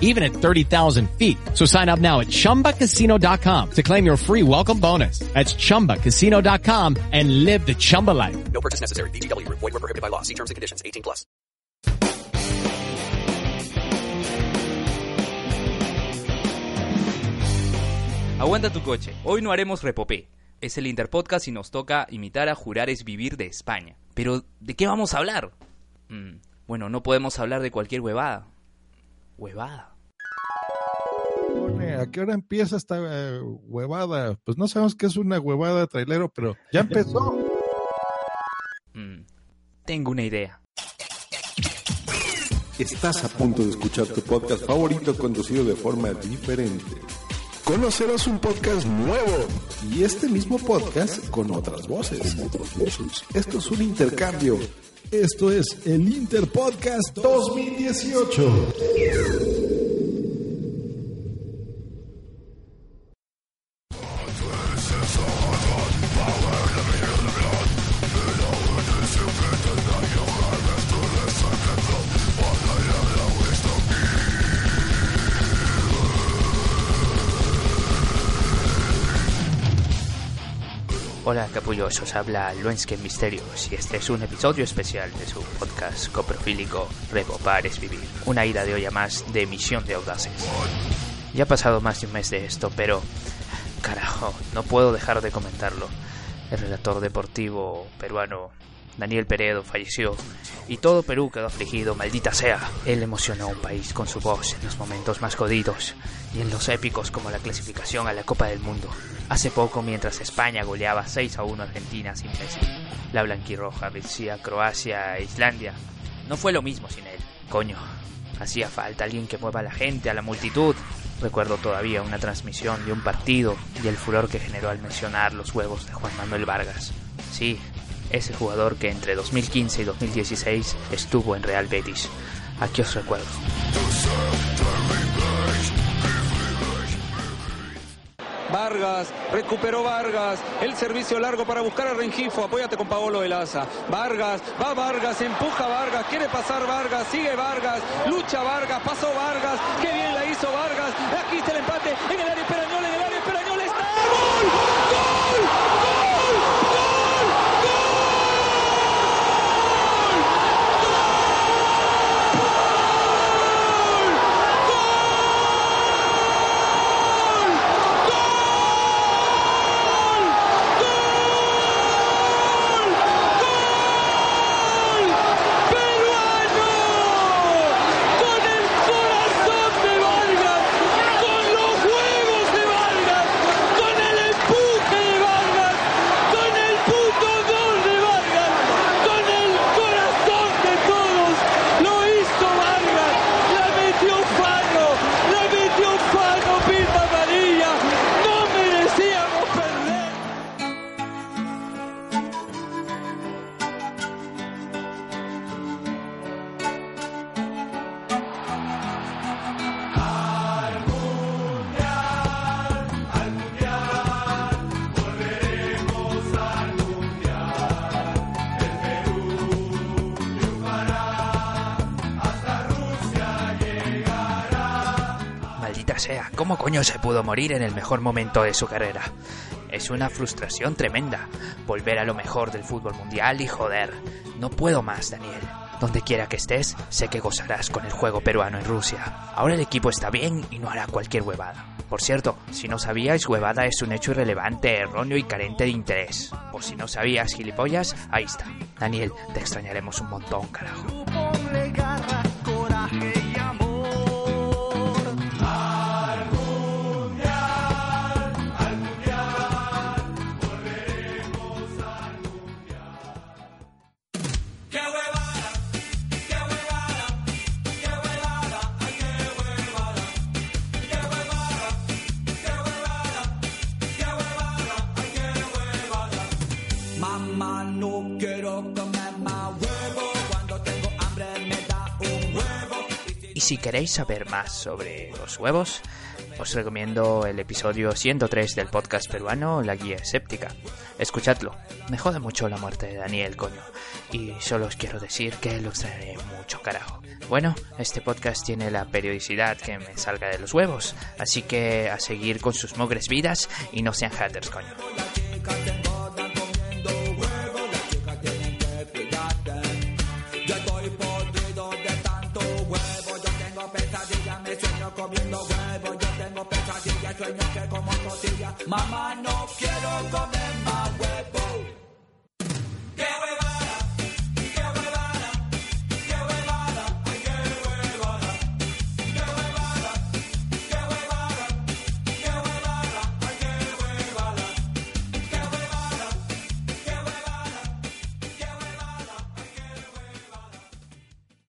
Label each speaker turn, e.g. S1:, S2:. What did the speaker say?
S1: even at 30,000 feet. So sign up now at ChumbaCasino.com to claim your free welcome bonus. That's ChumbaCasino.com and live the Chumba life.
S2: No purchase necessary. BGW. Void were prohibited by law. See terms and conditions. 18 plus.
S3: Aguanta tu coche. Hoy no haremos repopé. Es el Interpodcast y nos toca imitar a Jurares Vivir de España. Pero, ¿de qué vamos a hablar? Mm, bueno, no podemos hablar de cualquier huevada. ¿Huevada?
S4: ¿A qué hora empieza esta eh, huevada? Pues no sabemos qué es una huevada trailero, pero ya empezó.
S3: Mm, tengo una idea.
S5: Estás a punto de escuchar tu podcast favorito conducido de forma diferente. Conocerás un podcast nuevo y este mismo podcast con otras voces. Esto es un intercambio.
S4: Esto es el Interpodcast 2018.
S3: Hola capullosos, habla Luensken Misterios y este es un episodio especial de su podcast coprofílico Repopar es Vivir, una ida de olla más de emisión de audaces. Ya ha pasado más de un mes de esto, pero carajo, no puedo dejar de comentarlo. El relator deportivo peruano Daniel Peredo falleció y todo Perú quedó afligido, maldita sea. Él emocionó a un país con su voz en los momentos más jodidos y en los épicos como la clasificación a la Copa del Mundo. Hace poco, mientras España goleaba 6 a 1 a Argentina sin Messi, la blanquirroja vencía a Croacia e Islandia. No fue lo mismo sin él. Coño, hacía falta alguien que mueva a la gente, a la multitud. Recuerdo todavía una transmisión de un partido y el furor que generó al mencionar los huevos de Juan Manuel Vargas. Sí, ese jugador que entre 2015 y 2016 estuvo en Real Betis. Aquí os recuerdo.
S6: Vargas, recuperó Vargas, el servicio largo para buscar a Rengifo, apóyate con Paolo Velaza. Vargas, va Vargas, empuja Vargas, quiere pasar Vargas, sigue Vargas, lucha Vargas, pasó Vargas, qué bien la hizo Vargas, aquí está el empate en el área Esperañol, en el
S3: sea, ¿cómo coño se pudo morir en el mejor momento de su carrera? Es una frustración tremenda volver a lo mejor del fútbol mundial y joder, no puedo más, Daniel. Donde quiera que estés, sé que gozarás con el juego peruano en Rusia. Ahora el equipo está bien y no hará cualquier huevada. Por cierto, si no sabíais, huevada es un hecho irrelevante, erróneo y carente de interés. Por si no sabías, gilipollas, ahí está. Daniel, te extrañaremos un montón, carajo.
S6: Y
S3: si queréis saber más sobre los huevos, os recomiendo el episodio 103 del podcast peruano La Guía Escéptica. Escuchadlo, me jode mucho la muerte de Daniel, coño. Y solo os quiero decir que lo extrañaré mucho, carajo. Bueno, este podcast tiene la periodicidad que me salga de los huevos, así que a seguir con sus mogres vidas y no sean haters, coño.
S6: Mamá, no quiero comer más huevo.